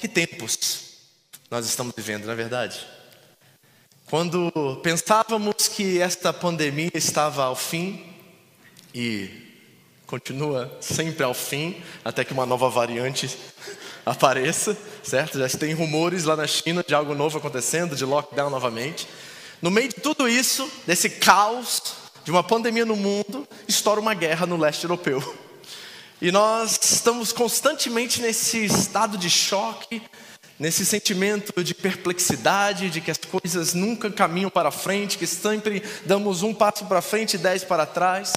Que tempos nós estamos vivendo, na é verdade? Quando pensávamos que esta pandemia estava ao fim e continua sempre ao fim, até que uma nova variante apareça, certo? Já tem rumores lá na China de algo novo acontecendo, de lockdown novamente. No meio de tudo isso, desse caos, de uma pandemia no mundo, estoura uma guerra no leste europeu. E nós estamos constantemente nesse estado de choque, nesse sentimento de perplexidade, de que as coisas nunca caminham para frente, que sempre damos um passo para frente e dez para trás.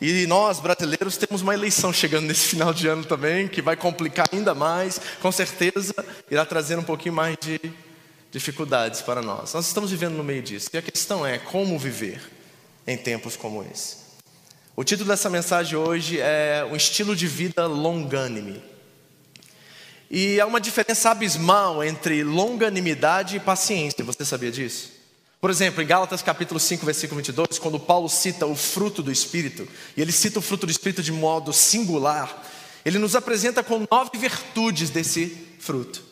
E nós, brasileiros, temos uma eleição chegando nesse final de ano também, que vai complicar ainda mais, com certeza irá trazer um pouquinho mais de dificuldades para nós. Nós estamos vivendo no meio disso. E a questão é como viver em tempos como esse. O título dessa mensagem hoje é Um estilo de vida longânime. E há uma diferença abismal entre longanimidade e paciência. Você sabia disso? Por exemplo, em Gálatas capítulo 5, versículo 22, quando Paulo cita o fruto do Espírito, e ele cita o fruto do Espírito de modo singular, ele nos apresenta com nove virtudes desse fruto.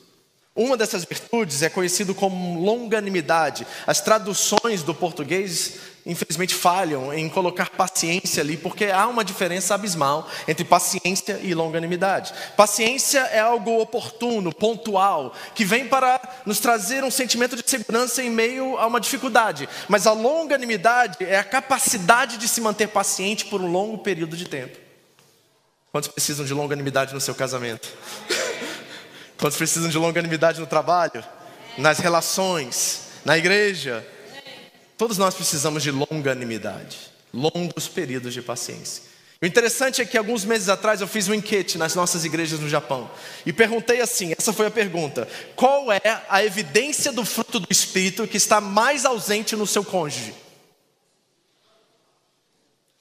Uma dessas virtudes é conhecido como longanimidade. As traduções do português, infelizmente, falham em colocar paciência ali, porque há uma diferença abismal entre paciência e longanimidade. Paciência é algo oportuno, pontual, que vem para nos trazer um sentimento de segurança em meio a uma dificuldade. Mas a longanimidade é a capacidade de se manter paciente por um longo período de tempo. Quantos precisam de longanimidade no seu casamento? Quantos precisam de longanimidade no trabalho, nas relações, na igreja? Todos nós precisamos de longanimidade, longos períodos de paciência. O interessante é que alguns meses atrás eu fiz um enquete nas nossas igrejas no Japão e perguntei assim: essa foi a pergunta, qual é a evidência do fruto do Espírito que está mais ausente no seu cônjuge?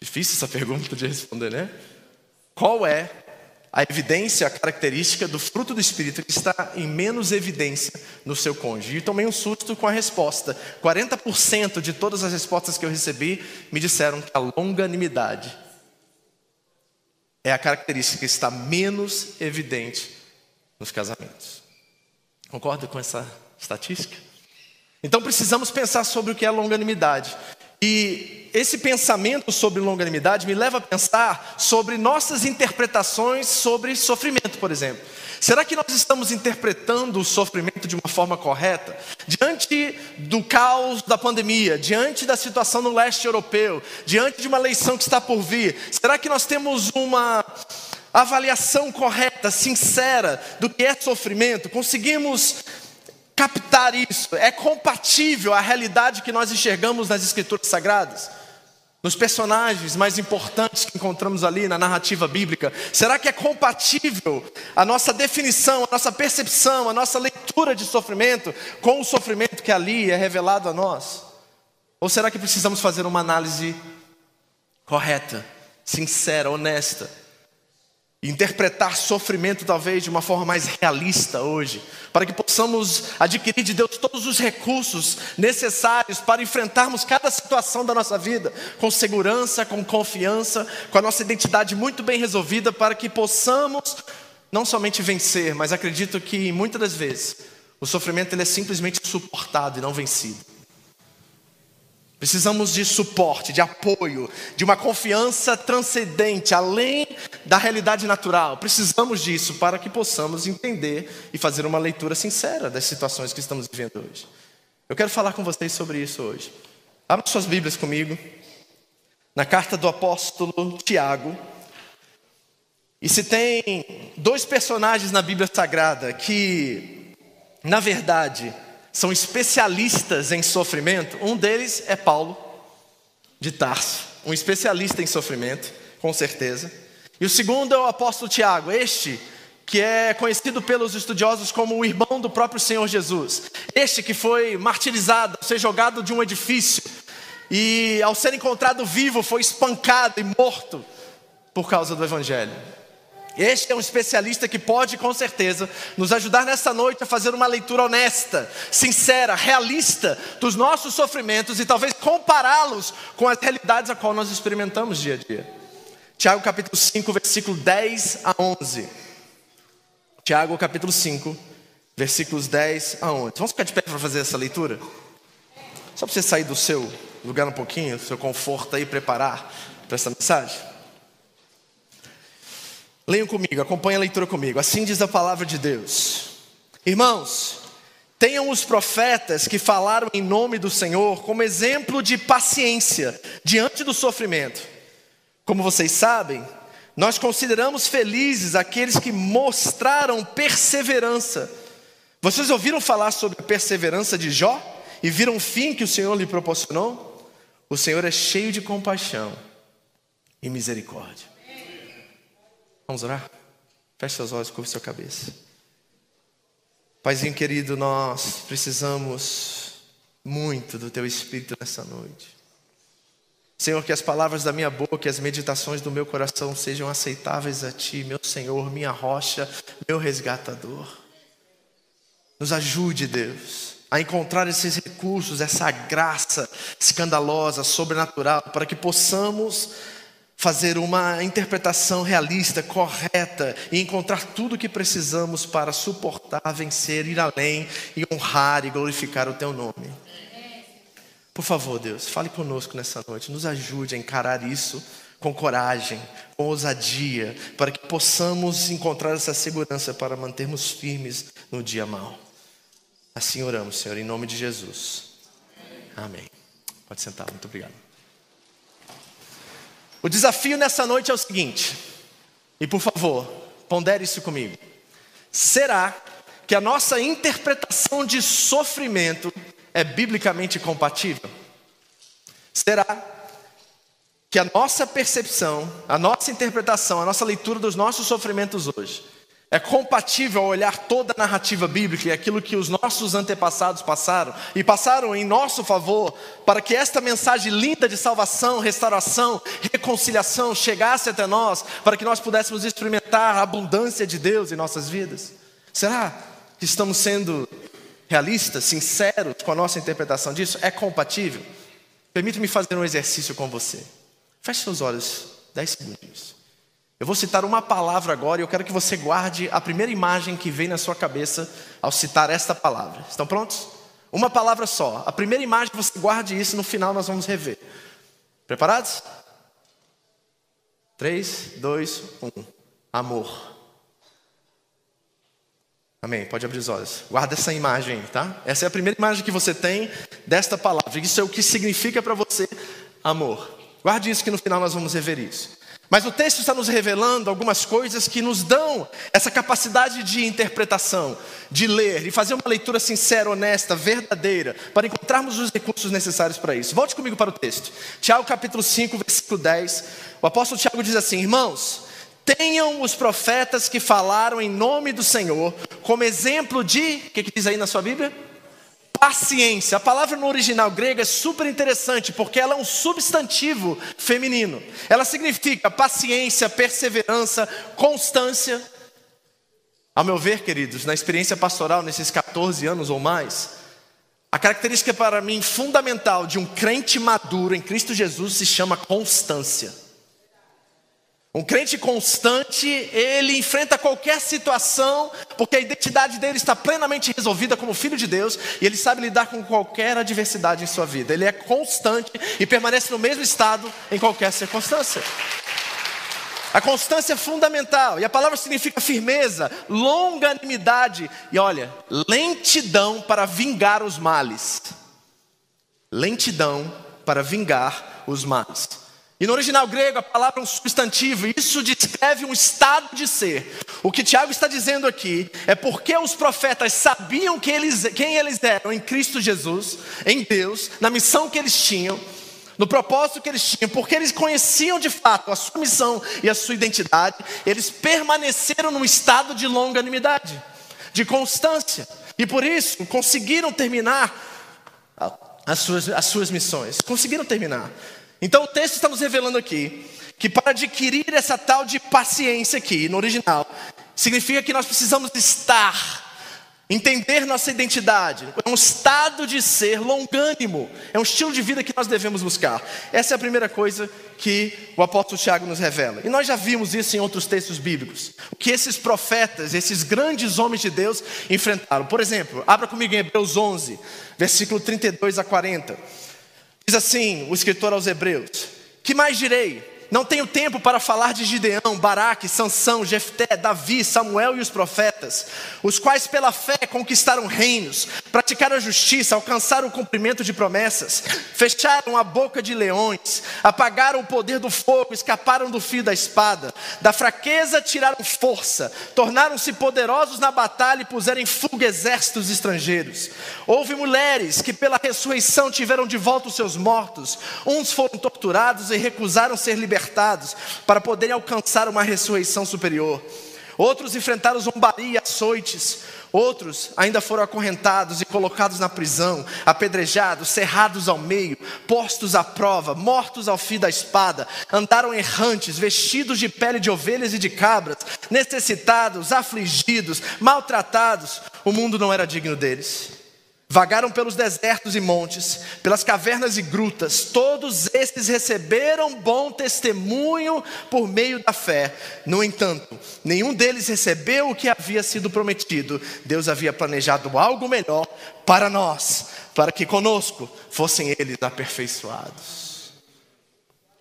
Difícil essa pergunta de responder, né? Qual é a evidência, a característica do fruto do Espírito que está em menos evidência no seu cônjuge. E tomei um susto com a resposta. 40% de todas as respostas que eu recebi me disseram que a longanimidade é a característica que está menos evidente nos casamentos. Concorda com essa estatística? Então precisamos pensar sobre o que é longanimidade. E esse pensamento sobre longanimidade me leva a pensar sobre nossas interpretações sobre sofrimento, por exemplo. Será que nós estamos interpretando o sofrimento de uma forma correta? Diante do caos da pandemia, diante da situação no leste europeu, diante de uma eleição que está por vir, será que nós temos uma avaliação correta, sincera do que é sofrimento? Conseguimos captar isso? É compatível à realidade que nós enxergamos nas Escrituras Sagradas? Nos personagens mais importantes que encontramos ali na narrativa bíblica? Será que é compatível a nossa definição, a nossa percepção, a nossa leitura de sofrimento com o sofrimento que ali é revelado a nós? Ou será que precisamos fazer uma análise correta, sincera, honesta? Interpretar sofrimento talvez de uma forma mais realista hoje, para que possamos adquirir de Deus todos os recursos necessários para enfrentarmos cada situação da nossa vida com segurança, com confiança, com a nossa identidade muito bem resolvida, para que possamos não somente vencer, mas acredito que muitas das vezes o sofrimento ele é simplesmente suportado e não vencido. Precisamos de suporte, de apoio, de uma confiança transcendente, além da realidade natural. Precisamos disso para que possamos entender e fazer uma leitura sincera das situações que estamos vivendo hoje. Eu quero falar com vocês sobre isso hoje. Abra suas Bíblias comigo, na carta do apóstolo Tiago. E se tem dois personagens na Bíblia Sagrada que, na verdade, são especialistas em sofrimento. Um deles é Paulo de Tarso, um especialista em sofrimento, com certeza. E o segundo é o apóstolo Tiago, este que é conhecido pelos estudiosos como o irmão do próprio Senhor Jesus. Este que foi martirizado, ser jogado de um edifício e ao ser encontrado vivo foi espancado e morto por causa do evangelho. Este é um especialista que pode, com certeza, nos ajudar nessa noite a fazer uma leitura honesta, sincera, realista dos nossos sofrimentos e talvez compará-los com as realidades a qual nós experimentamos dia a dia. Tiago capítulo 5, versículo 10 a 11. Tiago capítulo 5, versículos 10 a 11. Vamos ficar de pé para fazer essa leitura? Só para você sair do seu lugar um pouquinho, do seu conforto aí, preparar para essa mensagem. Leiam comigo, acompanhem a leitura comigo. Assim diz a palavra de Deus. Irmãos, tenham os profetas que falaram em nome do Senhor como exemplo de paciência diante do sofrimento. Como vocês sabem, nós consideramos felizes aqueles que mostraram perseverança. Vocês ouviram falar sobre a perseverança de Jó e viram o fim que o Senhor lhe proporcionou? O Senhor é cheio de compaixão e misericórdia. Vamos orar? Feche seus olhos, curva sua cabeça. Paizinho querido, nós precisamos muito do Teu Espírito nessa noite. Senhor, que as palavras da minha boca e as meditações do meu coração sejam aceitáveis a Ti, meu Senhor, minha rocha, meu resgatador. Nos ajude, Deus, a encontrar esses recursos, essa graça escandalosa, sobrenatural, para que possamos fazer uma interpretação realista, correta e encontrar tudo o que precisamos para suportar, vencer, ir além e honrar e glorificar o teu nome. Por favor, Deus, fale conosco nessa noite, nos ajude a encarar isso com coragem, com ousadia, para que possamos encontrar essa segurança para mantermos firmes no dia mau. Assim oramos, Senhor, em nome de Jesus. Amém. Pode sentar, muito obrigado. O desafio nessa noite é o seguinte, e por favor, pondere isso comigo. Será que a nossa interpretação de sofrimento é biblicamente compatível? Será que a nossa percepção, a nossa interpretação, a nossa leitura dos nossos sofrimentos hoje é compatível olhar toda a narrativa bíblica e aquilo que os nossos antepassados passaram e passaram em nosso favor para que esta mensagem linda de salvação, restauração, reconciliação chegasse até nós, para que nós pudéssemos experimentar a abundância de Deus em nossas vidas? Será que estamos sendo realistas, sinceros com a nossa interpretação disso? É compatível? Permita-me fazer um exercício com você. Feche seus olhos, dez segundos. Eu vou citar uma palavra agora e eu quero que você guarde a primeira imagem que vem na sua cabeça ao citar esta palavra. Estão prontos? Uma palavra só. A primeira imagem você guarde isso, no final nós vamos rever. Preparados? 3, 2, 1. Amor. Amém. Pode abrir os olhos. Guarda essa imagem, tá? Essa é a primeira imagem que você tem desta palavra. Isso é o que significa para você amor. Guarde isso que no final nós vamos rever isso. Mas o texto está nos revelando algumas coisas que nos dão essa capacidade de interpretação, de ler e fazer uma leitura sincera, honesta, verdadeira, para encontrarmos os recursos necessários para isso. Volte comigo para o texto. Tiago capítulo 5, versículo 10. O apóstolo Tiago diz assim: Irmãos, tenham os profetas que falaram em nome do Senhor como exemplo de, o que, que diz aí na sua Bíblia? Paciência. A palavra no original grego é super interessante porque ela é um substantivo feminino. Ela significa paciência, perseverança, constância. Ao meu ver, queridos, na experiência pastoral nesses 14 anos ou mais, a característica para mim fundamental de um crente maduro em Cristo Jesus se chama constância. Um crente constante, ele enfrenta qualquer situação, porque a identidade dele está plenamente resolvida como filho de Deus, e ele sabe lidar com qualquer adversidade em sua vida. Ele é constante e permanece no mesmo estado em qualquer circunstância. A constância é fundamental, e a palavra significa firmeza, longanimidade e olha, lentidão para vingar os males. Lentidão para vingar os males. E no original grego a palavra é um substantivo, e isso descreve um estado de ser. O que Tiago está dizendo aqui é porque os profetas sabiam quem eles, quem eles eram em Cristo Jesus, em Deus, na missão que eles tinham, no propósito que eles tinham, porque eles conheciam de fato a sua missão e a sua identidade, eles permaneceram num estado de longanimidade, de constância, e por isso conseguiram terminar as suas, as suas missões, conseguiram terminar. Então o texto está nos revelando aqui que para adquirir essa tal de paciência aqui, no original, significa que nós precisamos estar Entender nossa identidade é um estado de ser longânimo, é um estilo de vida que nós devemos buscar. Essa é a primeira coisa que o apóstolo Tiago nos revela. E nós já vimos isso em outros textos bíblicos. O que esses profetas, esses grandes homens de Deus enfrentaram. Por exemplo, abra comigo em Hebreus 11, versículo 32 a 40. Diz assim o escritor aos Hebreus: Que mais direi? Não tenho tempo para falar de Gideão, Baraque, Sansão, Jefté, Davi, Samuel e os profetas, os quais pela fé conquistaram reinos, praticaram a justiça, alcançaram o cumprimento de promessas, fecharam a boca de leões, apagaram o poder do fogo, escaparam do fio da espada, da fraqueza tiraram força, tornaram-se poderosos na batalha e puseram em fuga exércitos estrangeiros. Houve mulheres que pela ressurreição tiveram de volta os seus mortos, uns foram torturados e recusaram ser libertados libertados para poderem alcançar uma ressurreição superior. Outros enfrentaram zombaria açoites. Outros ainda foram acorrentados e colocados na prisão, apedrejados, cerrados ao meio, postos à prova, mortos ao fio da espada. Andaram errantes, vestidos de pele de ovelhas e de cabras, necessitados, afligidos, maltratados. O mundo não era digno deles. Vagaram pelos desertos e montes, pelas cavernas e grutas, todos estes receberam bom testemunho por meio da fé. No entanto, nenhum deles recebeu o que havia sido prometido. Deus havia planejado algo melhor para nós, para que conosco fossem eles aperfeiçoados.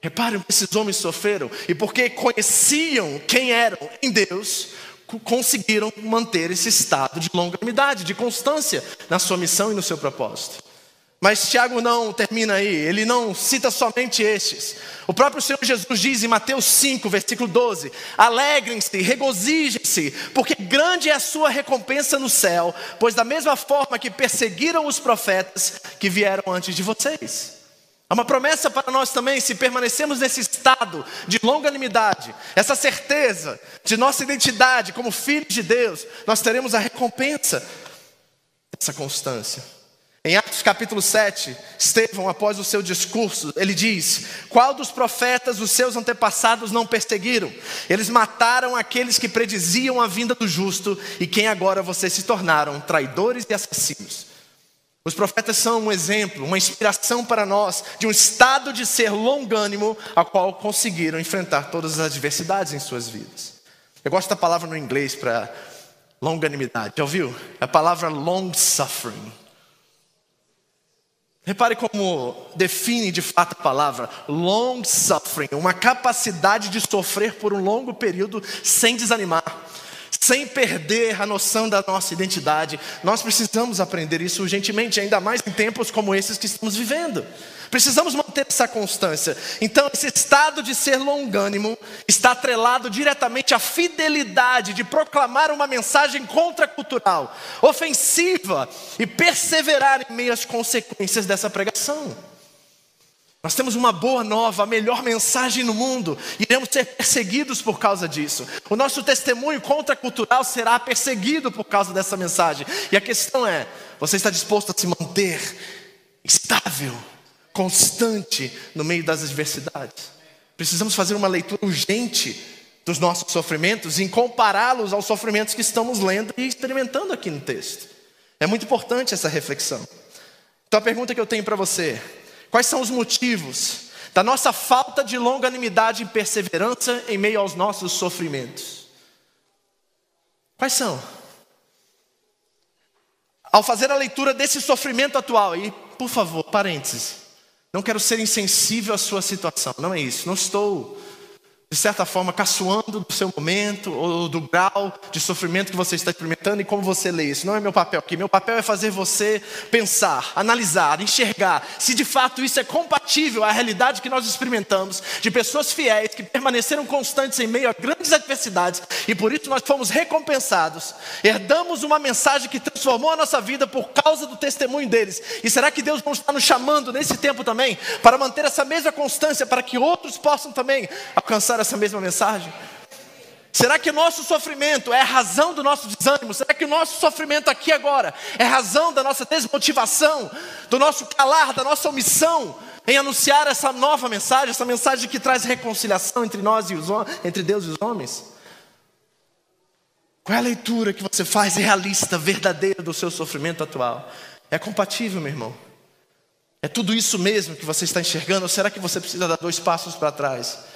Reparem, esses homens sofreram, e porque conheciam quem eram em Deus, conseguiram manter esse estado de longanimidade, de constância na sua missão e no seu propósito. Mas Tiago não termina aí, ele não cita somente estes. O próprio Senhor Jesus diz em Mateus 5, versículo 12: Alegrem-se, regozijem-se, porque grande é a sua recompensa no céu, pois da mesma forma que perseguiram os profetas que vieram antes de vocês. Há uma promessa para nós também, se permanecemos nesse estado de longanimidade, essa certeza de nossa identidade como filhos de Deus, nós teremos a recompensa dessa constância. Em Atos capítulo 7, Estevão, após o seu discurso, ele diz: Qual dos profetas os seus antepassados não perseguiram? Eles mataram aqueles que prediziam a vinda do justo, e quem agora vocês se tornaram traidores e assassinos. Os profetas são um exemplo, uma inspiração para nós de um estado de ser longânimo, a qual conseguiram enfrentar todas as adversidades em suas vidas. Eu gosto da palavra no inglês para longanimidade, já ouviu? É a palavra long suffering. Repare como define de fato a palavra long suffering, uma capacidade de sofrer por um longo período sem desanimar sem perder a noção da nossa identidade. Nós precisamos aprender isso urgentemente, ainda mais em tempos como esses que estamos vivendo. Precisamos manter essa constância. Então, esse estado de ser longânimo está atrelado diretamente à fidelidade de proclamar uma mensagem contracultural, ofensiva e perseverar em meio às consequências dessa pregação. Nós temos uma boa nova, a melhor mensagem no mundo. Iremos ser perseguidos por causa disso. O nosso testemunho contracultural será perseguido por causa dessa mensagem. E a questão é: você está disposto a se manter estável, constante no meio das adversidades? Precisamos fazer uma leitura urgente dos nossos sofrimentos e compará-los aos sofrimentos que estamos lendo e experimentando aqui no texto. É muito importante essa reflexão. Então a pergunta que eu tenho para você Quais são os motivos da nossa falta de longanimidade e perseverança em meio aos nossos sofrimentos? Quais são? Ao fazer a leitura desse sofrimento atual, e por favor, parênteses, não quero ser insensível à sua situação, não é isso, não estou de certa forma, caçoando do seu momento ou do grau de sofrimento que você está experimentando e como você lê isso. Não é meu papel aqui. Meu papel é fazer você pensar, analisar, enxergar se de fato isso é compatível à realidade que nós experimentamos de pessoas fiéis que permaneceram constantes em meio a grandes adversidades e por isso nós fomos recompensados. Herdamos uma mensagem que transformou a nossa vida por causa do testemunho deles. E será que Deus não está nos chamando nesse tempo também para manter essa mesma constância para que outros possam também alcançar essa mesma mensagem? Será que o nosso sofrimento é a razão do nosso desânimo? Será que o nosso sofrimento aqui agora é razão da nossa desmotivação, do nosso calar, da nossa omissão em anunciar essa nova mensagem, essa mensagem que traz reconciliação entre nós e os entre Deus e os homens? Qual é a leitura que você faz realista, verdadeira do seu sofrimento atual? É compatível, meu irmão? É tudo isso mesmo que você está enxergando? Ou será que você precisa dar dois passos para trás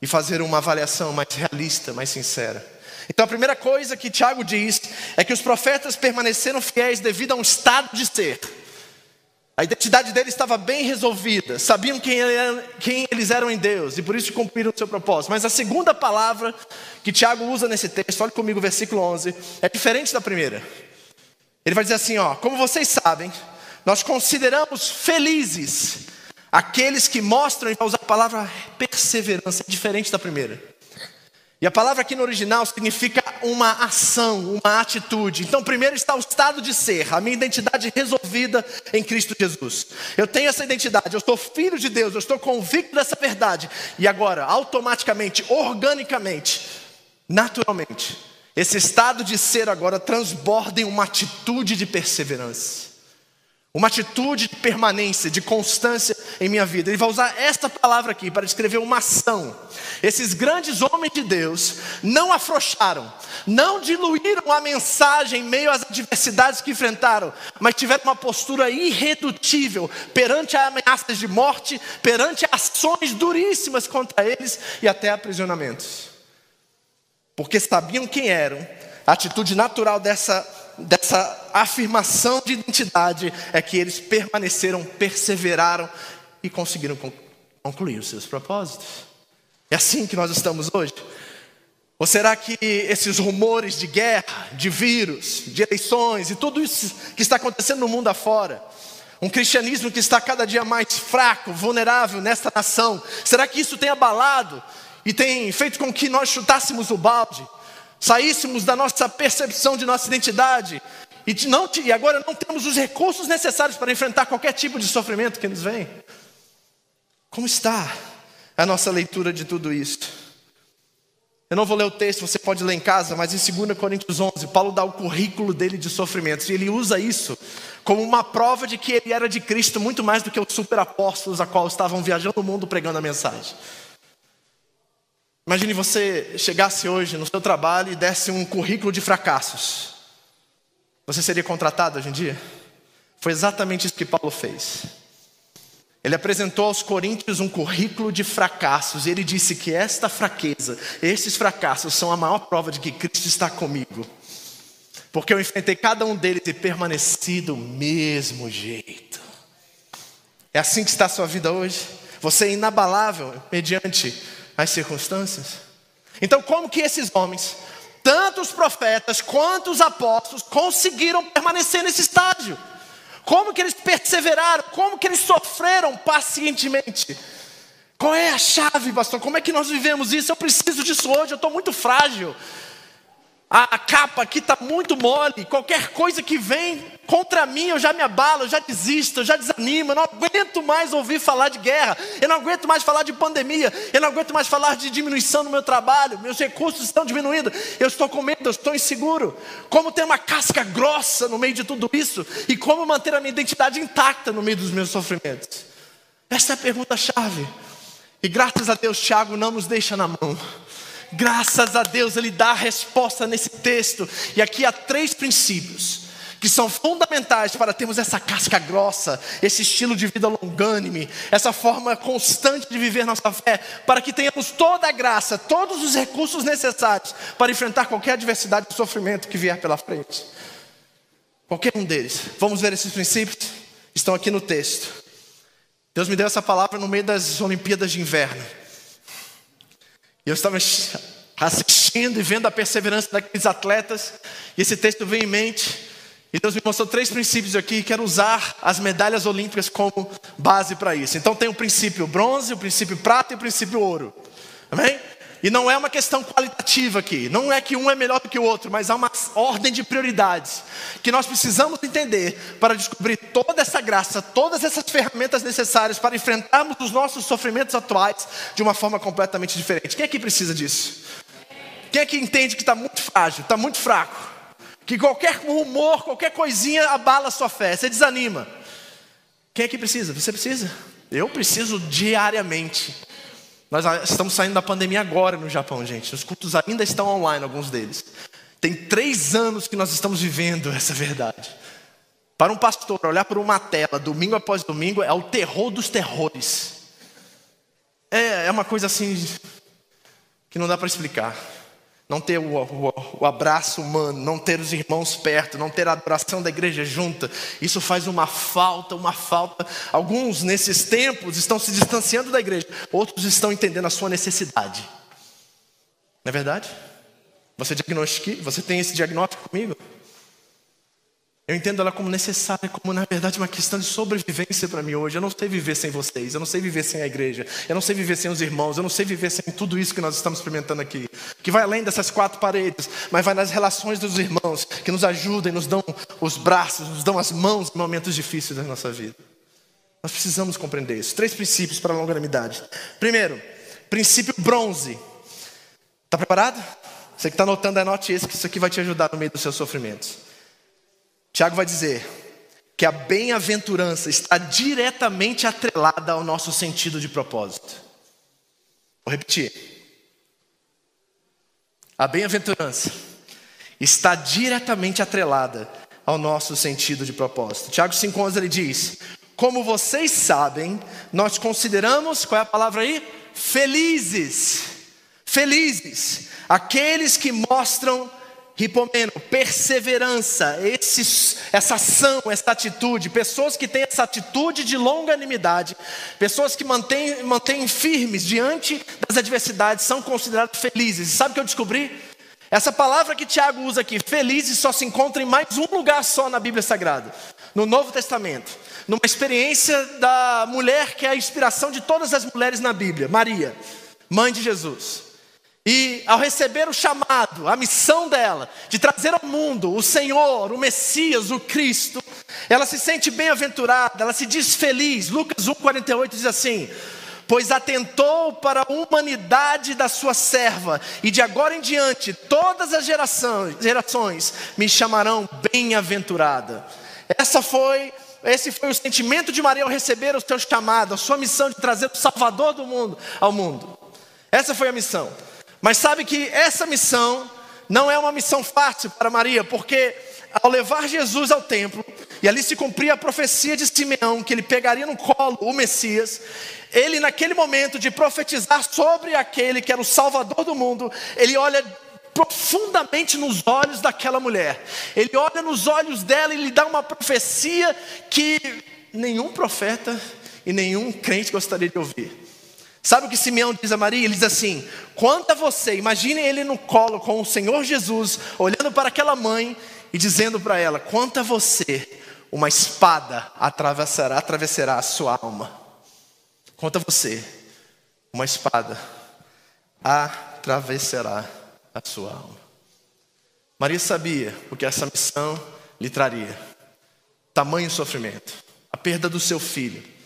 e fazer uma avaliação mais realista, mais sincera? Então a primeira coisa que Tiago diz é que os profetas permaneceram fiéis devido a um estado de ser. A identidade deles estava bem resolvida, sabiam quem, quem, eles eram em Deus e por isso cumpriram o seu propósito. Mas a segunda palavra que Tiago usa nesse texto, olhe comigo versículo 11, é diferente da primeira. Ele vai dizer assim: ó, como vocês sabem, nós consideramos felizes aqueles que mostram, vai usar a palavra perseverança, é diferente da primeira. E a palavra aqui no original significa uma ação, uma atitude. Então, primeiro está o estado de ser, a minha identidade resolvida em Cristo Jesus. Eu tenho essa identidade, eu sou filho de Deus, eu estou convicto dessa verdade. E agora, automaticamente, organicamente, naturalmente, esse estado de ser agora transborda em uma atitude de perseverança. Uma atitude de permanência, de constância em minha vida. Ele vai usar esta palavra aqui para descrever uma ação. Esses grandes homens de Deus não afrouxaram, não diluíram a mensagem em meio às adversidades que enfrentaram, mas tiveram uma postura irredutível perante ameaças de morte, perante ações duríssimas contra eles e até aprisionamentos. Porque sabiam quem eram, a atitude natural dessa dessa afirmação de identidade é que eles permaneceram, perseveraram e conseguiram concluir os seus propósitos. É assim que nós estamos hoje? Ou será que esses rumores de guerra, de vírus, de eleições e tudo isso que está acontecendo no mundo afora, um cristianismo que está cada dia mais fraco, vulnerável nesta nação, será que isso tem abalado e tem feito com que nós chutássemos o balde? Saíssemos da nossa percepção de nossa identidade e, não, e agora não temos os recursos necessários para enfrentar qualquer tipo de sofrimento que nos vem. Como está a nossa leitura de tudo isso? Eu não vou ler o texto, você pode ler em casa, mas em 2 Coríntios 11, Paulo dá o currículo dele de sofrimentos e ele usa isso como uma prova de que ele era de Cristo muito mais do que os superapóstolos a qual estavam viajando o mundo pregando a mensagem. Imagine você chegasse hoje no seu trabalho e desse um currículo de fracassos. Você seria contratado hoje em dia? Foi exatamente isso que Paulo fez. Ele apresentou aos coríntios um currículo de fracassos e ele disse que esta fraqueza, esses fracassos são a maior prova de que Cristo está comigo. Porque eu enfrentei cada um deles e permaneci do mesmo jeito. É assim que está a sua vida hoje? Você é inabalável mediante as circunstâncias. Então, como que esses homens, tanto os profetas quanto os apóstolos, conseguiram permanecer nesse estágio? Como que eles perseveraram? Como que eles sofreram pacientemente? Qual é a chave, pastor? Como é que nós vivemos isso? Eu preciso disso hoje, eu estou muito frágil. A, capa aqui está muito mole. Qualquer coisa que vem contra mim, eu já me abalo, eu já desisto, eu já desanimo. Eu não aguento mais ouvir falar de guerra. Eu não aguento mais falar de pandemia. Eu não aguento mais falar de diminuição no meu trabalho. Meus recursos estão diminuindo. Eu estou com medo, eu estou inseguro. Como ter uma casca grossa no meio de tudo isso? E como manter a minha identidade intacta no meio dos meus sofrimentos? Essa é a pergunta-chave. E graças a Deus, Tiago não nos deixa na mão. Graças a Deus, ele dá a resposta nesse texto. E aqui há três princípios que são fundamentais para termos essa casca grossa, esse estilo de vida longânime, essa forma constante de viver nossa fé, para que tenhamos toda a graça, todos os recursos necessários para enfrentar qualquer adversidade e sofrimento que vier pela frente. Qualquer um deles. Vamos ver esses princípios? Estão aqui no texto. Deus me deu essa palavra no meio das Olimpíadas de Inverno. E eu estava assistindo e vendo a perseverança daqueles atletas, e esse texto veio em mente. E Deus me mostrou três princípios aqui e quero usar as medalhas olímpicas como base para isso. Então tem o princípio bronze, o princípio prata e o princípio ouro. Amém? E não é uma questão qualitativa aqui, não é que um é melhor do que o outro, mas há uma ordem de prioridades que nós precisamos entender para descobrir toda essa graça, todas essas ferramentas necessárias para enfrentarmos os nossos sofrimentos atuais de uma forma completamente diferente. Quem aqui precisa disso? Quem aqui entende que está muito frágil, está muito fraco? Que qualquer rumor, qualquer coisinha abala a sua fé, você desanima. Quem aqui precisa? Você precisa? Eu preciso diariamente. Nós estamos saindo da pandemia agora no Japão, gente. Os cultos ainda estão online, alguns deles. Tem três anos que nós estamos vivendo essa verdade. Para um pastor, olhar para uma tela, domingo após domingo, é o terror dos terrores. É, é uma coisa assim que não dá para explicar. Não ter o, o, o, abraço humano, não ter os irmãos perto, não ter a adoração da igreja junta, isso faz uma falta, uma falta. Alguns nesses tempos estão se distanciando da igreja, outros estão entendendo a sua necessidade. Não é verdade? Você diagnostica, você tem esse diagnóstico comigo? Eu entendo ela como necessária, como na verdade uma questão de sobrevivência para mim hoje. Eu não sei viver sem vocês, eu não sei viver sem a igreja, eu não sei viver sem os irmãos, eu não sei viver sem tudo isso que nós estamos experimentando aqui. Que vai além dessas quatro paredes, mas vai nas relações dos irmãos, que nos ajudam e nos dão os braços, nos dão as mãos em momentos difíceis da nossa vida. Nós precisamos compreender isso. Três princípios para a longanimidade. Primeiro, princípio bronze. Está preparado? Você que está anotando, anote esse, que isso aqui vai te ajudar no meio dos seus sofrimentos. Tiago vai dizer que a bem-aventurança está diretamente atrelada ao nosso sentido de propósito. Vou repetir. A bem-aventurança está diretamente atrelada ao nosso sentido de propósito. Tiago 5,11 ele diz: Como vocês sabem, nós consideramos, qual é a palavra aí? Felizes. Felizes. Aqueles que mostram Ripomeno, perseverança, essa ação, essa atitude, pessoas que têm essa atitude de longanimidade, pessoas que mantêm, mantêm firmes diante das adversidades, são considerados felizes. E sabe o que eu descobri? Essa palavra que Tiago usa aqui, felizes, só se encontra em mais um lugar só na Bíblia Sagrada, no Novo Testamento, numa experiência da mulher que é a inspiração de todas as mulheres na Bíblia, Maria, mãe de Jesus. E ao receber o chamado, a missão dela, de trazer ao mundo o Senhor, o Messias, o Cristo, ela se sente bem-aventurada, ela se diz feliz. Lucas 1,48 diz assim: Pois atentou para a humanidade da sua serva, e de agora em diante todas as gerações, gerações me chamarão bem-aventurada. Essa foi esse foi o sentimento de Maria ao receber o seu chamado, a sua missão de trazer o Salvador do mundo ao mundo. Essa foi a missão. Mas sabe que essa missão não é uma missão fácil para Maria, porque ao levar Jesus ao templo, e ali se cumpria a profecia de Simeão, que ele pegaria no colo o Messias, ele, naquele momento de profetizar sobre aquele que era o Salvador do mundo, ele olha profundamente nos olhos daquela mulher, ele olha nos olhos dela e lhe dá uma profecia que nenhum profeta e nenhum crente gostaria de ouvir. Sabe o que Simeão diz a Maria? Ele diz assim: quanto a você, imagine ele no colo com o Senhor Jesus, olhando para aquela mãe e dizendo para ela: quanto a você, uma espada atravessará, atravessará a sua alma. Quanto a você, uma espada atravessará a sua alma. Maria sabia o que essa missão lhe traria: tamanho sofrimento, a perda do seu filho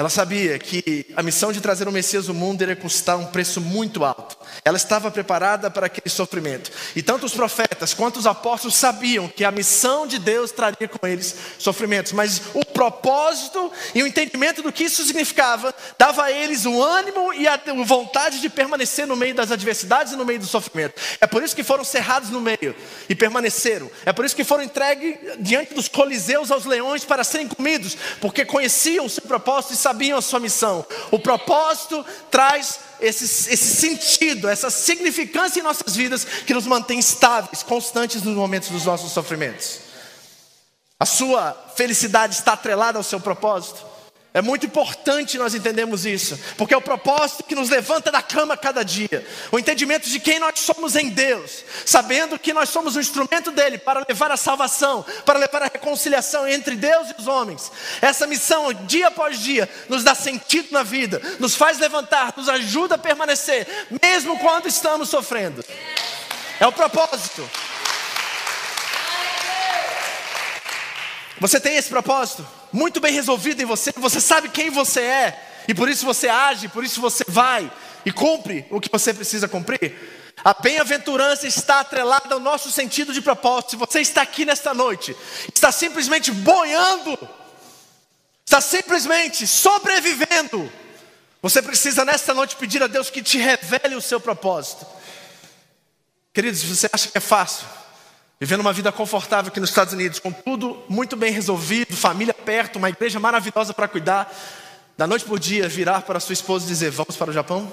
ela sabia que a missão de trazer o Messias ao mundo iria custar um preço muito alto. Ela estava preparada para aquele sofrimento. E tanto os profetas quanto os apóstolos sabiam que a missão de Deus traria com eles sofrimentos. Mas o propósito e o entendimento do que isso significava dava a eles o ânimo e a vontade de permanecer no meio das adversidades e no meio do sofrimento. É por isso que foram cerrados no meio e permaneceram. É por isso que foram entregues diante dos coliseus aos leões para serem comidos, porque conheciam o seu propósito sabiam a sua missão. O propósito traz esse, esse sentido, essa significância em nossas vidas que nos mantém estáveis, constantes nos momentos dos nossos sofrimentos. A sua felicidade está atrelada ao seu propósito. É muito importante nós entendermos isso, porque é o propósito que nos levanta da cama cada dia. O entendimento de quem nós somos em Deus, sabendo que nós somos um instrumento dele para levar a salvação, para levar a reconciliação entre Deus e os homens. Essa missão, dia após dia, nos dá sentido na vida, nos faz levantar, nos ajuda a permanecer, mesmo quando estamos sofrendo. É o propósito. Você tem esse propósito? Muito bem resolvido em você, você sabe quem você é, e por isso você age, por isso você vai e cumpre o que você precisa cumprir. A bem-aventurança está atrelada ao nosso sentido de propósito. Se você está aqui nesta noite, está simplesmente boiando, está simplesmente sobrevivendo, você precisa nesta noite pedir a Deus que te revele o seu propósito. Queridos, você acha que é fácil? Vivendo uma vida confortável aqui nos Estados Unidos, com tudo muito bem resolvido, família perto, uma igreja maravilhosa para cuidar, da noite por dia virar para sua esposa e dizer: Vamos para o Japão?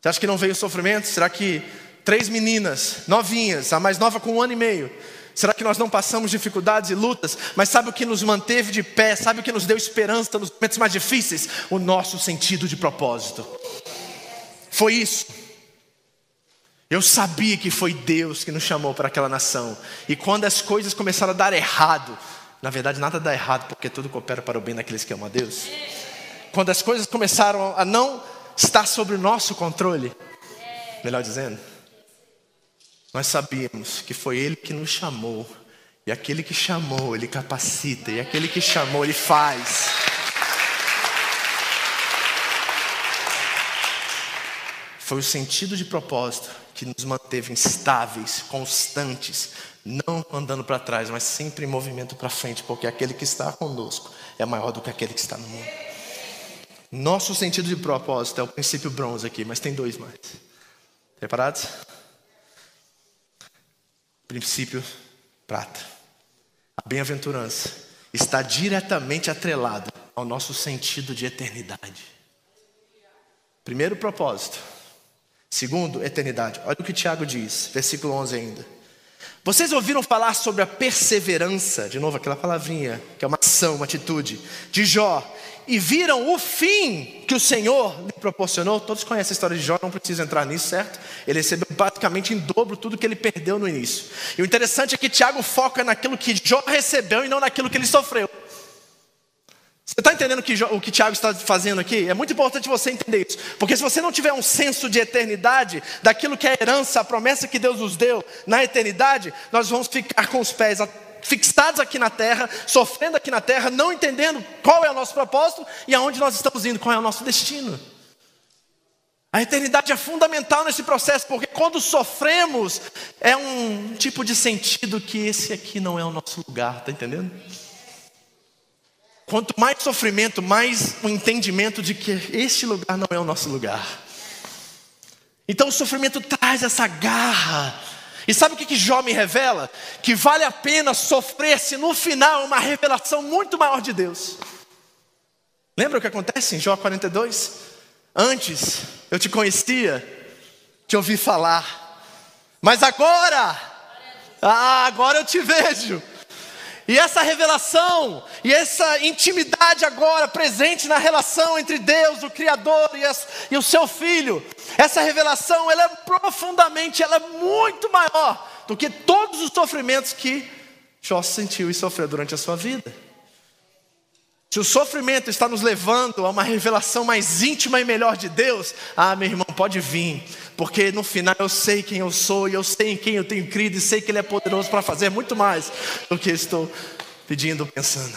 Você acha que não veio sofrimento? Será que três meninas, novinhas, a mais nova com um ano e meio, Será que nós não passamos dificuldades e lutas? Mas sabe o que nos manteve de pé? Sabe o que nos deu esperança nos momentos mais difíceis? O nosso sentido de propósito. Foi isso. Eu sabia que foi Deus que nos chamou para aquela nação. E quando as coisas começaram a dar errado, na verdade nada dá errado, porque tudo coopera para o bem daqueles que amam a Deus. Quando as coisas começaram a não estar sob o nosso controle, melhor dizendo, nós sabíamos que foi Ele que nos chamou, e aquele que chamou, Ele capacita, e aquele que chamou, Ele faz. Foi o sentido de propósito que nos manteve instáveis, constantes, não andando para trás, mas sempre em movimento para frente, porque aquele que está conosco é maior do que aquele que está no mundo. Nosso sentido de propósito é o princípio bronze aqui, mas tem dois mais. Preparados? Princípio prata. A bem-aventurança está diretamente atrelada ao nosso sentido de eternidade. Primeiro propósito. Segundo, eternidade. Olha o que Tiago diz, versículo 11 ainda. Vocês ouviram falar sobre a perseverança, de novo aquela palavrinha, que é uma ação, uma atitude, de Jó, e viram o fim que o Senhor lhe proporcionou. Todos conhecem a história de Jó, não preciso entrar nisso, certo? Ele recebeu basicamente em dobro tudo que ele perdeu no início. E o interessante é que Tiago foca naquilo que Jó recebeu e não naquilo que ele sofreu. Você está entendendo o que, Tiago está fazendo aqui? É muito importante você entender isso. Porque se você não tiver um senso de eternidade, daquilo que é a herança, a promessa que Deus nos deu na eternidade, nós vamos ficar com os pés fixados aqui na terra, sofrendo aqui na terra, não entendendo qual é o nosso propósito e aonde nós estamos indo, qual é o nosso destino. A eternidade é fundamental nesse processo, porque quando sofremos, é um tipo de sentido que esse aqui não é o nosso lugar, está entendendo? Quanto mais sofrimento, mais o entendimento de que este lugar não é o nosso lugar. Então o sofrimento traz essa garra, e sabe o que, que Jó me revela? Que vale a pena sofrer se no final uma revelação muito maior de Deus. Lembra o que acontece em Jó 42? Antes eu te conhecia, te ouvi falar, mas agora, ah, agora eu te vejo. E essa revelação e essa intimidade agora presente na relação entre Deus, o Criador e, as, e o seu Filho, essa revelação ela é profundamente, ela é muito maior do que todos os sofrimentos que Jó sentiu e sofreu durante a sua vida. Se o sofrimento está nos levando a uma revelação mais íntima e melhor de Deus, ah, meu irmão, pode vir, porque no final eu sei quem eu sou e eu sei em quem eu tenho crido e sei que Ele é poderoso para fazer muito mais do que estou pedindo, pensando.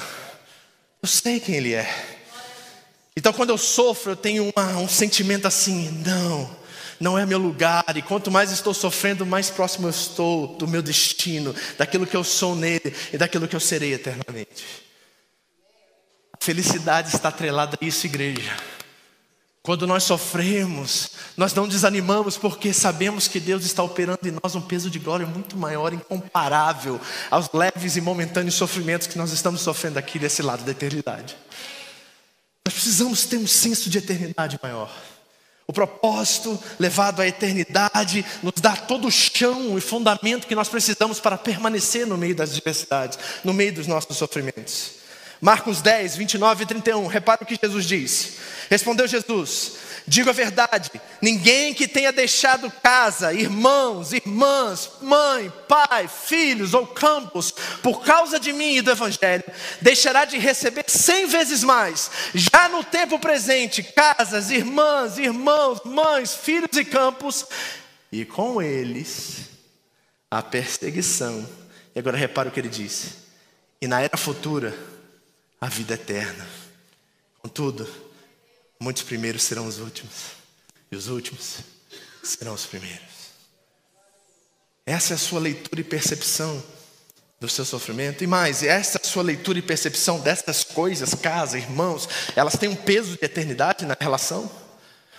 Eu sei quem Ele é. Então, quando eu sofro, eu tenho uma, um sentimento assim: não, não é meu lugar, e quanto mais estou sofrendo, mais próximo eu estou do meu destino, daquilo que eu sou nele e daquilo que eu serei eternamente. Felicidade está atrelada a isso, igreja. Quando nós sofremos, nós não desanimamos porque sabemos que Deus está operando em nós um peso de glória muito maior, incomparável aos leves e momentâneos sofrimentos que nós estamos sofrendo aqui desse lado da eternidade. Nós precisamos ter um senso de eternidade maior. O propósito levado à eternidade nos dá todo o chão e fundamento que nós precisamos para permanecer no meio das diversidades, no meio dos nossos sofrimentos. Marcos 10, 29 e 31, repara o que Jesus diz. Respondeu Jesus: Digo a verdade, ninguém que tenha deixado casa, irmãos, irmãs, mãe, pai, filhos ou campos, por causa de mim e do Evangelho, deixará de receber cem vezes mais, já no tempo presente, casas, irmãs, irmãos, mães, filhos e campos, e com eles a perseguição. E agora repara o que ele disse: e na era futura, a vida eterna. Contudo, muitos primeiros serão os últimos, e os últimos serão os primeiros. Essa é a sua leitura e percepção do seu sofrimento. E mais, essa é sua leitura e percepção dessas coisas, casa, irmãos, elas têm um peso de eternidade na relação?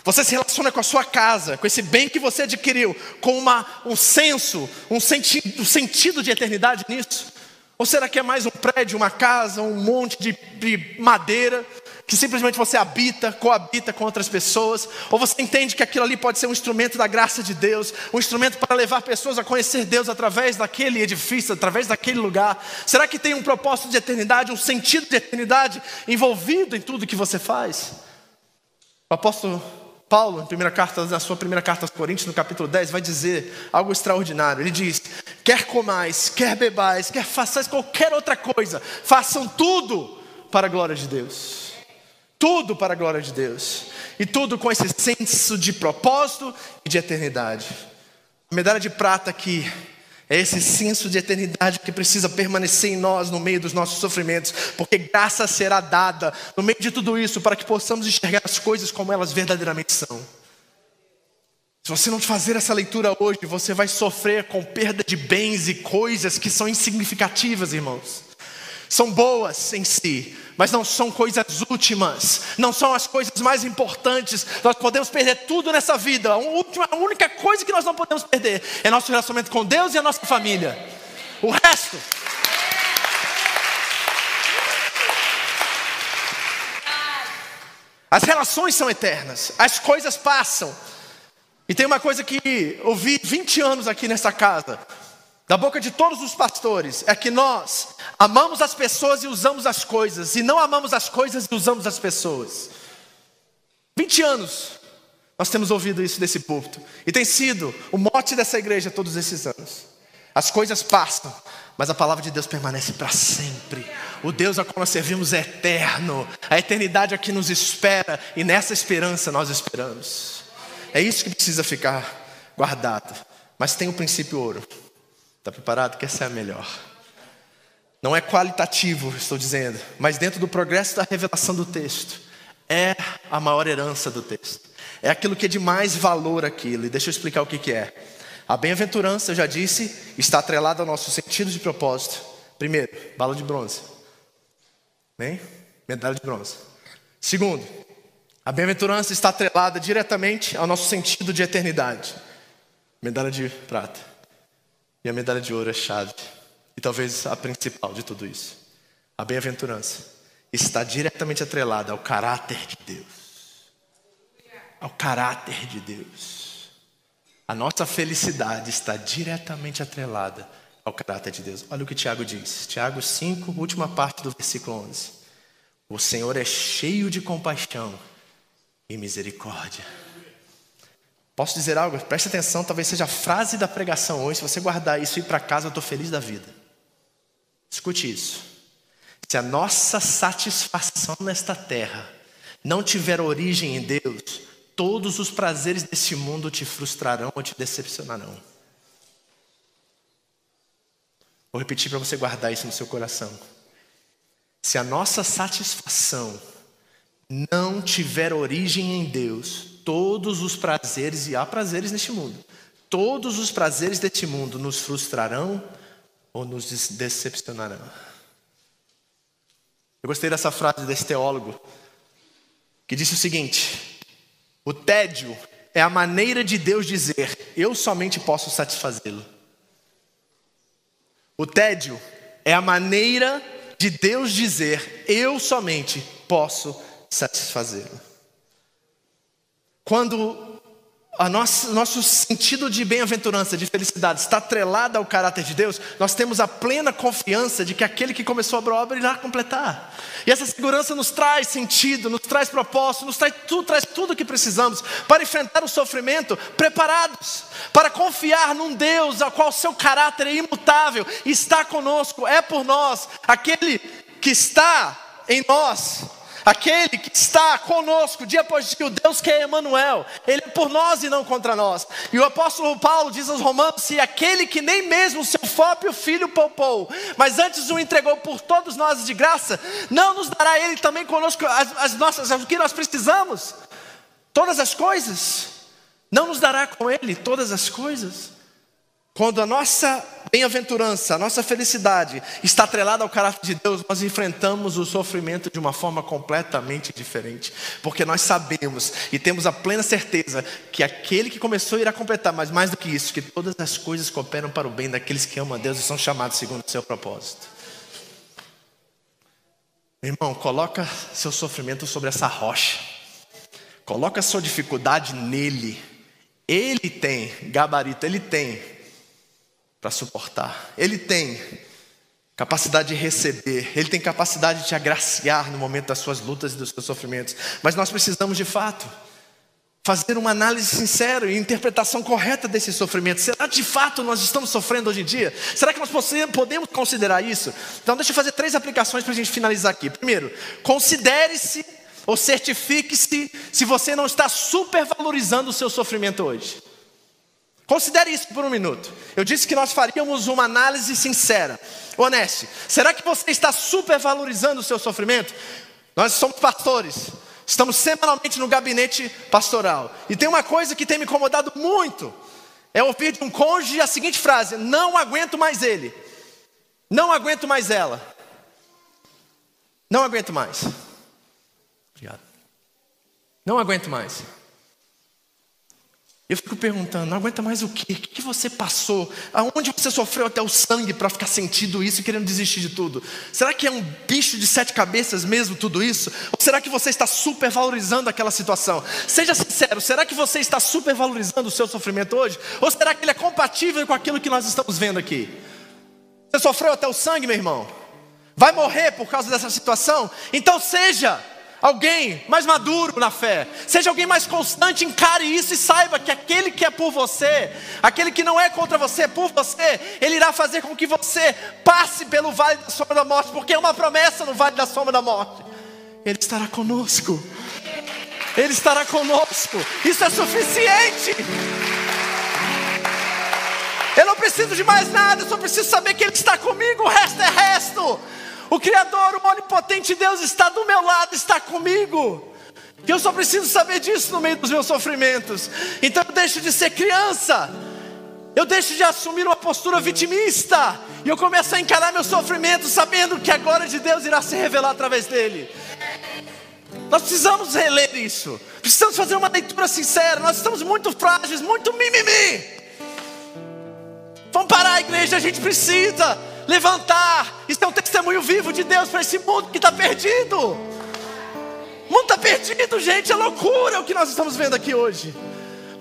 Você se relaciona com a sua casa, com esse bem que você adquiriu, com uma, um senso, um, senti um sentido de eternidade nisso? Ou será que é mais um prédio, uma casa, um monte de, de madeira que simplesmente você habita, coabita com outras pessoas, ou você entende que aquilo ali pode ser um instrumento da graça de Deus, um instrumento para levar pessoas a conhecer Deus através daquele edifício, através daquele lugar? Será que tem um propósito de eternidade, um sentido de eternidade envolvido em tudo que você faz? O apóstolo Paulo, em primeira carta, na sua primeira carta aos Coríntios, no capítulo 10, vai dizer algo extraordinário. Ele diz: quer comais, quer bebais, quer façais qualquer outra coisa, façam tudo para a glória de Deus. Tudo para a glória de Deus. E tudo com esse senso de propósito e de eternidade. A medalha de prata aqui é esse senso de eternidade que precisa permanecer em nós no meio dos nossos sofrimentos, porque graça será dada no meio de tudo isso para que possamos enxergar as coisas como elas verdadeiramente são. Se você não fazer essa leitura hoje, você vai sofrer com perda de bens e coisas que são insignificativas, irmãos. São boas em si, mas não são coisas últimas, não são as coisas mais importantes. Nós podemos perder tudo nessa vida. A, única coisa que nós não podemos perder é nosso relacionamento com Deus e a nossa família. O resto. As relações são eternas, as coisas passam. E tem uma coisa que ouvi 20 anos aqui nessa casa da boca de todos os pastores é que nós amamos as pessoas e usamos as coisas, e não amamos as coisas e usamos as pessoas. 20 anos nós temos ouvido isso desse púlpito, e tem sido o mote dessa igreja todos esses anos. As coisas passam, mas a palavra de Deus permanece para sempre. O Deus a qual nós servimos é eterno, a eternidade aqui nos espera, e nessa esperança nós esperamos. É isso que precisa ficar guardado, mas tem o princípio ouro. Está preparado? Quer ser a melhor. Não é qualitativo, estou dizendo, mas dentro do progresso da revelação do texto, é a maior herança do texto. É aquilo que é de mais valor aquilo. E deixa eu explicar o que, que é. A bem-aventurança, eu já disse, está atrelada ao nosso sentido de propósito. Primeiro, bala de bronze. Bem? Medalha de bronze. Segundo, a bem-aventurança está atrelada diretamente ao nosso sentido de eternidade. Medalha de prata. E a medalha de ouro é chave, e talvez a principal de tudo isso. A bem-aventurança está diretamente atrelada ao caráter de Deus. Ao caráter de Deus. A nossa felicidade está diretamente atrelada ao caráter de Deus. Olha o que Tiago diz. Tiago 5, última parte do versículo 11. O Senhor é cheio de compaixão e misericórdia. Posso dizer algo? Preste atenção, talvez seja a frase da pregação hoje. Se você guardar isso e ir para casa, eu estou feliz da vida. Escute isso. Se a nossa satisfação nesta terra não tiver origem em Deus, todos os prazeres desse mundo te frustrarão ou te decepcionarão. Vou repetir para você guardar isso no seu coração. Se a nossa satisfação não tiver origem em Deus, todos os prazeres, e há prazeres neste mundo, todos os prazeres deste mundo nos frustrarão ou nos decepcionarão. Eu gostei dessa frase desse teólogo, que disse o seguinte: o tédio é a maneira de Deus dizer, eu somente posso satisfazê-lo. O tédio é a maneira de Deus dizer, eu somente posso satisfazê-lo. Quando o nosso, nosso sentido de bem-aventurança, de felicidade, está atrelado ao caráter de Deus, nós temos a plena confiança de que aquele que começou a obra irá completar. E essa segurança nos traz sentido, nos traz propósito, nos traz tudo, traz tudo o que precisamos para enfrentar o sofrimento, preparados, para confiar num Deus ao qual seu caráter é imutável, está conosco, é por nós, aquele que está em nós Aquele que está conosco dia após dia, o Deus que é Emmanuel, Ele é por nós e não contra nós. E o apóstolo Paulo diz aos romanos, se aquele que nem mesmo o seu próprio filho poupou, mas antes o entregou por todos nós de graça, não nos dará Ele também conosco as, as nossas, o que nós precisamos? Todas as coisas? Não nos dará com Ele todas as coisas? Quando a nossa bem-aventurança, a nossa felicidade está atrelada ao caráter de Deus, nós enfrentamos o sofrimento de uma forma completamente diferente, porque nós sabemos e temos a plena certeza que aquele que começou irá completar, mas mais do que isso, que todas as coisas cooperam para o bem daqueles que amam a Deus e são chamados segundo o seu propósito. Irmão, coloca seu sofrimento sobre essa rocha. Coloca sua dificuldade nele. Ele tem gabarito, ele tem para suportar. Ele tem capacidade de receber, ele tem capacidade de te agraciar no momento das suas lutas e dos seus sofrimentos. Mas nós precisamos de fato fazer uma análise sincera e interpretação correta desse sofrimento. Será de fato nós estamos sofrendo hoje em dia? Será que nós podemos considerar isso? Então, deixa eu fazer três aplicações para a gente finalizar aqui. Primeiro, considere-se ou certifique-se se você não está supervalorizando o seu sofrimento hoje. Considere isso por um minuto. Eu disse que nós faríamos uma análise sincera, honesta. Será que você está supervalorizando o seu sofrimento? Nós somos pastores, estamos semanalmente no gabinete pastoral. E tem uma coisa que tem me incomodado muito: é ouvir de um cônjuge a seguinte frase: Não aguento mais ele, não aguento mais ela, não aguento mais. Obrigado. Não aguento mais. Eu fico perguntando, não aguenta mais o quê? O que você passou? Aonde você sofreu até o sangue para ficar sentindo isso e querendo desistir de tudo? Será que é um bicho de sete cabeças mesmo tudo isso? Ou será que você está supervalorizando aquela situação? Seja sincero, será que você está supervalorizando o seu sofrimento hoje? Ou será que ele é compatível com aquilo que nós estamos vendo aqui? Você sofreu até o sangue, meu irmão? Vai morrer por causa dessa situação? Então seja alguém mais maduro na fé, seja alguém mais constante, encare isso e saiba que aquele que é por você, aquele que não é contra você, é por você, ele irá fazer com que você passe pelo vale da sombra da morte, porque é uma promessa no vale da sombra da morte. Ele estará conosco. Ele estará conosco. Isso é suficiente. Eu não preciso de mais nada, eu só preciso saber que Ele está comigo, o resto é resto. O Criador, o onipotente Deus está do meu lado, está comigo. Que eu só preciso saber disso no meio dos meus sofrimentos. Então eu deixo de ser criança. Eu deixo de assumir uma postura vitimista. E eu começo a encarar meu sofrimento, sabendo que a glória de Deus irá se revelar através dele. Nós precisamos reler isso. Precisamos fazer uma leitura sincera. Nós estamos muito frágeis, muito mimimi. Vamos parar a igreja, a gente precisa levantar. Isso é um testemunho vivo de Deus para esse mundo que está perdido. O mundo está perdido, gente. É loucura o que nós estamos vendo aqui hoje.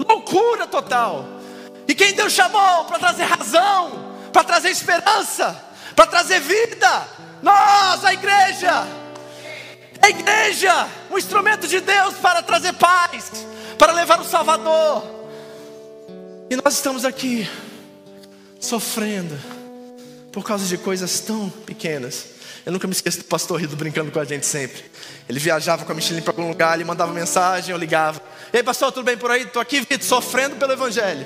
Loucura total. E quem Deus chamou para trazer razão, para trazer esperança, para trazer vida? Nós, a igreja. A igreja, um instrumento de Deus para trazer paz, para levar o Salvador. E nós estamos aqui sofrendo por causa de coisas tão pequenas. Eu nunca me esqueço do pastor Rido brincando com a gente sempre. Ele viajava com a Michelin para algum lugar, ele mandava mensagem, eu ligava. Ei, pastor, tudo bem por aí? Estou aqui, Vitor, sofrendo pelo Evangelho.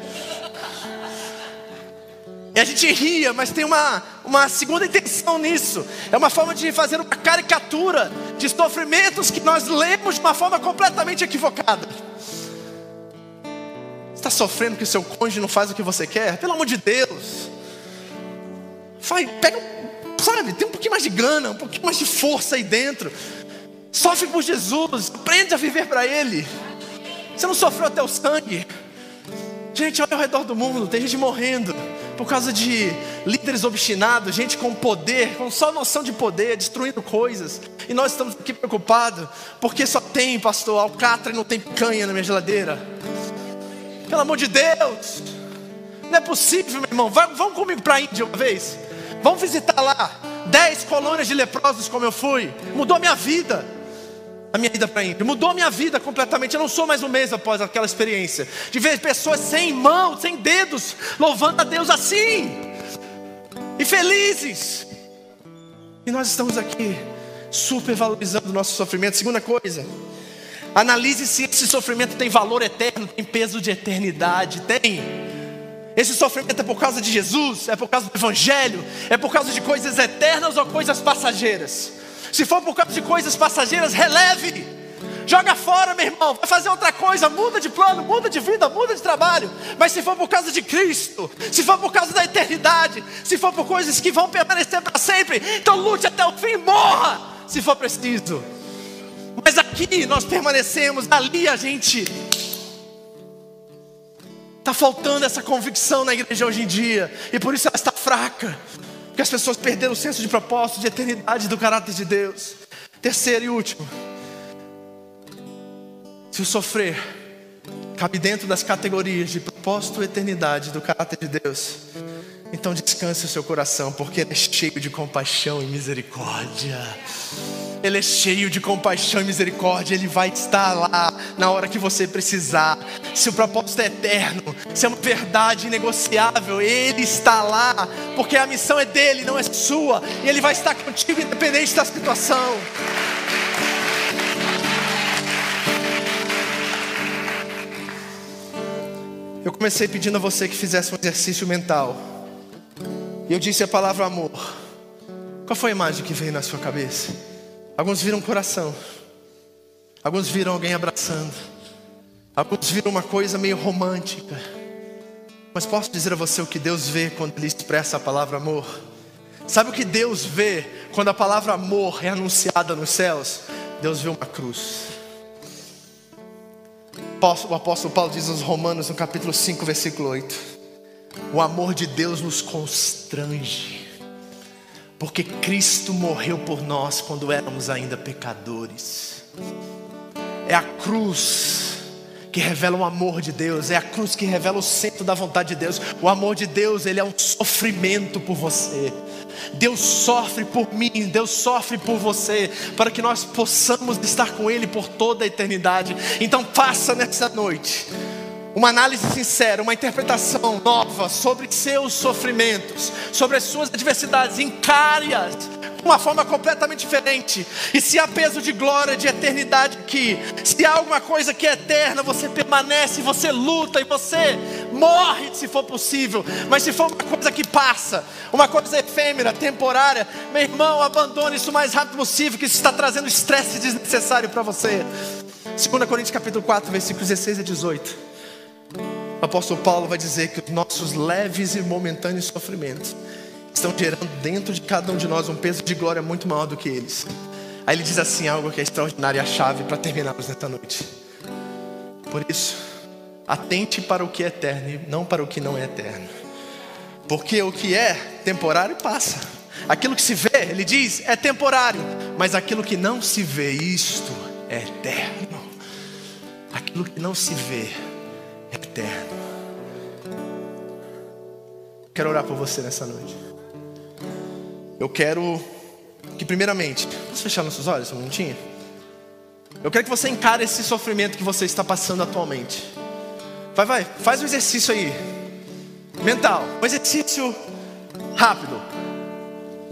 E a gente ria, mas tem uma, uma segunda intenção nisso. É uma forma de fazer uma caricatura de sofrimentos que nós lemos de uma forma completamente equivocada. Está sofrendo que o seu cônjuge não faz o que você quer? Pelo amor de Deus. Vai, pega, sabe, tem um pouquinho mais de grana, um pouquinho mais de força aí dentro. Sofre por Jesus, aprende a viver para Ele. Você não sofreu até o sangue. Gente, olha ao redor do mundo, tem gente morrendo por causa de líderes obstinados, gente com poder, com só noção de poder, destruindo coisas. E nós estamos aqui preocupados, porque só tem, pastor, alcatra e não tem picanha na minha geladeira. Pelo amor de Deus, não é possível, meu irmão. Vai, vamos comigo para a Índia uma vez. Vamos visitar lá. Dez colônias de leprosos, como eu fui. Mudou minha vida. A minha ida para Índia. Mudou minha vida completamente. Eu não sou mais o mesmo após aquela experiência. De ver pessoas sem mãos, sem dedos, louvando a Deus assim. E felizes. E nós estamos aqui supervalorizando o nosso sofrimento. Segunda coisa. Analise se esse sofrimento tem valor eterno, tem peso de eternidade. Tem. Esse sofrimento é por causa de Jesus, é por causa do Evangelho, é por causa de coisas eternas ou coisas passageiras. Se for por causa de coisas passageiras, releve, joga fora, meu irmão, vai fazer outra coisa, muda de plano, muda de vida, muda de trabalho. Mas se for por causa de Cristo, se for por causa da eternidade, se for por coisas que vão permanecer para sempre, então lute até o fim, morra, se for preciso. Mas aqui nós permanecemos, ali a gente Está faltando essa convicção na igreja hoje em dia, e por isso ela está fraca, porque as pessoas perderam o senso de propósito, de eternidade do caráter de Deus. Terceiro e último, se o sofrer cabe dentro das categorias de propósito, eternidade do caráter de Deus, então descanse o seu coração, porque ele é cheio de compaixão e misericórdia. Ele é cheio de compaixão e misericórdia, Ele vai estar lá na hora que você precisar. Se o propósito é eterno, se é uma verdade inegociável, Ele está lá, porque a missão é dele, não é sua, e Ele vai estar contigo independente da situação. Eu comecei pedindo a você que fizesse um exercício mental. E eu disse a palavra amor. Qual foi a imagem que veio na sua cabeça? Alguns viram coração. Alguns viram alguém abraçando. Alguns viram uma coisa meio romântica. Mas posso dizer a você o que Deus vê quando Ele expressa a palavra amor? Sabe o que Deus vê quando a palavra amor é anunciada nos céus? Deus vê uma cruz. O apóstolo Paulo diz aos Romanos, no capítulo 5, versículo 8: O amor de Deus nos constrange porque Cristo morreu por nós quando éramos ainda pecadores. É a cruz que revela o amor de Deus, é a cruz que revela o centro da vontade de Deus. O amor de Deus, ele é um sofrimento por você. Deus sofre por mim, Deus sofre por você, para que nós possamos estar com Ele por toda a eternidade. Então, faça nessa noite uma análise sincera, uma interpretação nova sobre seus sofrimentos, sobre as suas adversidades, encare-as de uma forma completamente diferente. E se há peso de glória, de eternidade aqui, se há alguma coisa que é eterna, você permanece, você luta e você morre se for possível. Mas se for uma coisa que passa, uma coisa efêmera, temporária, meu irmão, abandone isso o mais rápido possível, que isso está trazendo estresse desnecessário para você. 2 Coríntios capítulo 4, versículos 16 a 18. O apóstolo Paulo vai dizer que os nossos leves e momentâneos sofrimentos estão gerando dentro de cada um de nós um peso de glória muito maior do que eles. Aí ele diz assim algo que é extraordinário, a chave para terminarmos nesta noite. Por isso, atente para o que é eterno e não para o que não é eterno. Porque o que é temporário passa. Aquilo que se vê, ele diz, é temporário, mas aquilo que não se vê, isto é eterno. Aquilo que não se vê eterno. Quero orar por você nessa noite. Eu quero que, primeiramente, vamos fechar nossos olhos um minutinho? Eu quero que você encare esse sofrimento que você está passando atualmente. Vai, vai, faz um exercício aí, mental, um exercício rápido.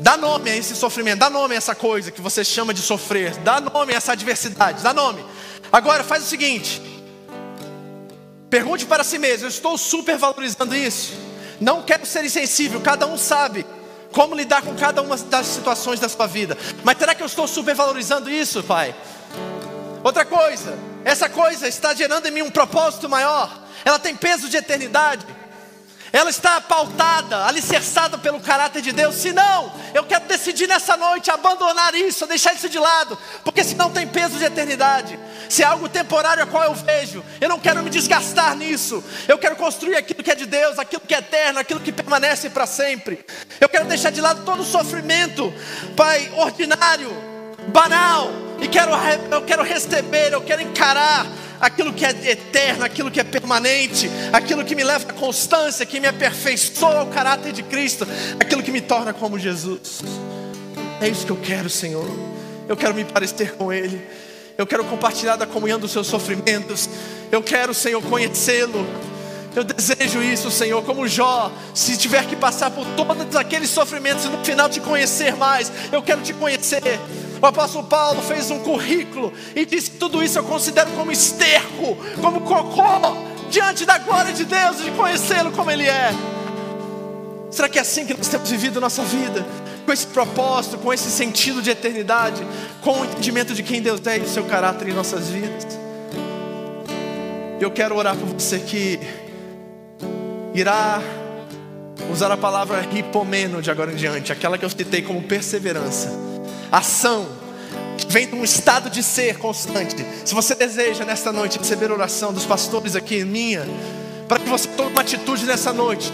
Dá nome a esse sofrimento, dá nome a essa coisa que você chama de sofrer, dá nome a essa adversidade, dá nome. Agora faz o seguinte: Pergunte para si mesmo: eu estou super valorizando isso? Não quero ser insensível, cada um sabe como lidar com cada uma das situações da sua vida. Mas será que eu estou super valorizando isso, Pai? Outra coisa, essa coisa está gerando em mim um propósito maior, ela tem peso de eternidade ela está pautada, alicerçada pelo caráter de Deus. Se não, eu quero decidir nessa noite abandonar isso, deixar isso de lado, porque senão tem peso de eternidade. Se é algo temporário a qual eu vejo, eu não quero me desgastar nisso. Eu quero construir aquilo que é de Deus, aquilo que é eterno, aquilo que permanece para sempre. Eu quero deixar de lado todo o sofrimento, Pai, ordinário, banal, e quero, eu quero receber, eu quero encarar aquilo que é eterno, aquilo que é permanente, aquilo que me leva à constância, que me aperfeiçoa o caráter de Cristo, aquilo que me torna como Jesus. É isso que eu quero, Senhor. Eu quero me parecer com Ele. Eu quero compartilhar da comunhão dos seus sofrimentos. Eu quero, Senhor, conhecê-lo. Eu desejo isso, Senhor, como Jó, se tiver que passar por todos aqueles sofrimentos e no final te conhecer mais, eu quero te conhecer. O apóstolo Paulo fez um currículo e disse tudo isso eu considero como esterco, como cocô, diante da glória de Deus, de conhecê-lo como Ele é. Será que é assim que nós temos vivido nossa vida? com esse propósito, com esse sentido de eternidade, com o entendimento de quem Deus é e do seu caráter em nossas vidas. Eu quero orar por você que irá usar a palavra ripomeno de agora em diante, aquela que eu citei como perseverança, ação, vem de um estado de ser constante. Se você deseja nesta noite receber oração dos pastores aqui, minha, para que você tome uma atitude nessa noite,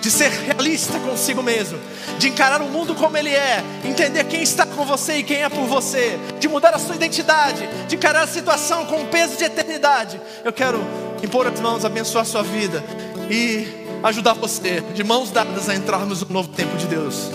de ser realista consigo mesmo, de encarar o mundo como ele é, entender quem está com você e quem é por você, de mudar a sua identidade, de encarar a situação com um peso de eternidade. Eu quero impor as mãos, abençoar a sua vida e ajudar você, de mãos dadas, a entrarmos no novo tempo de Deus.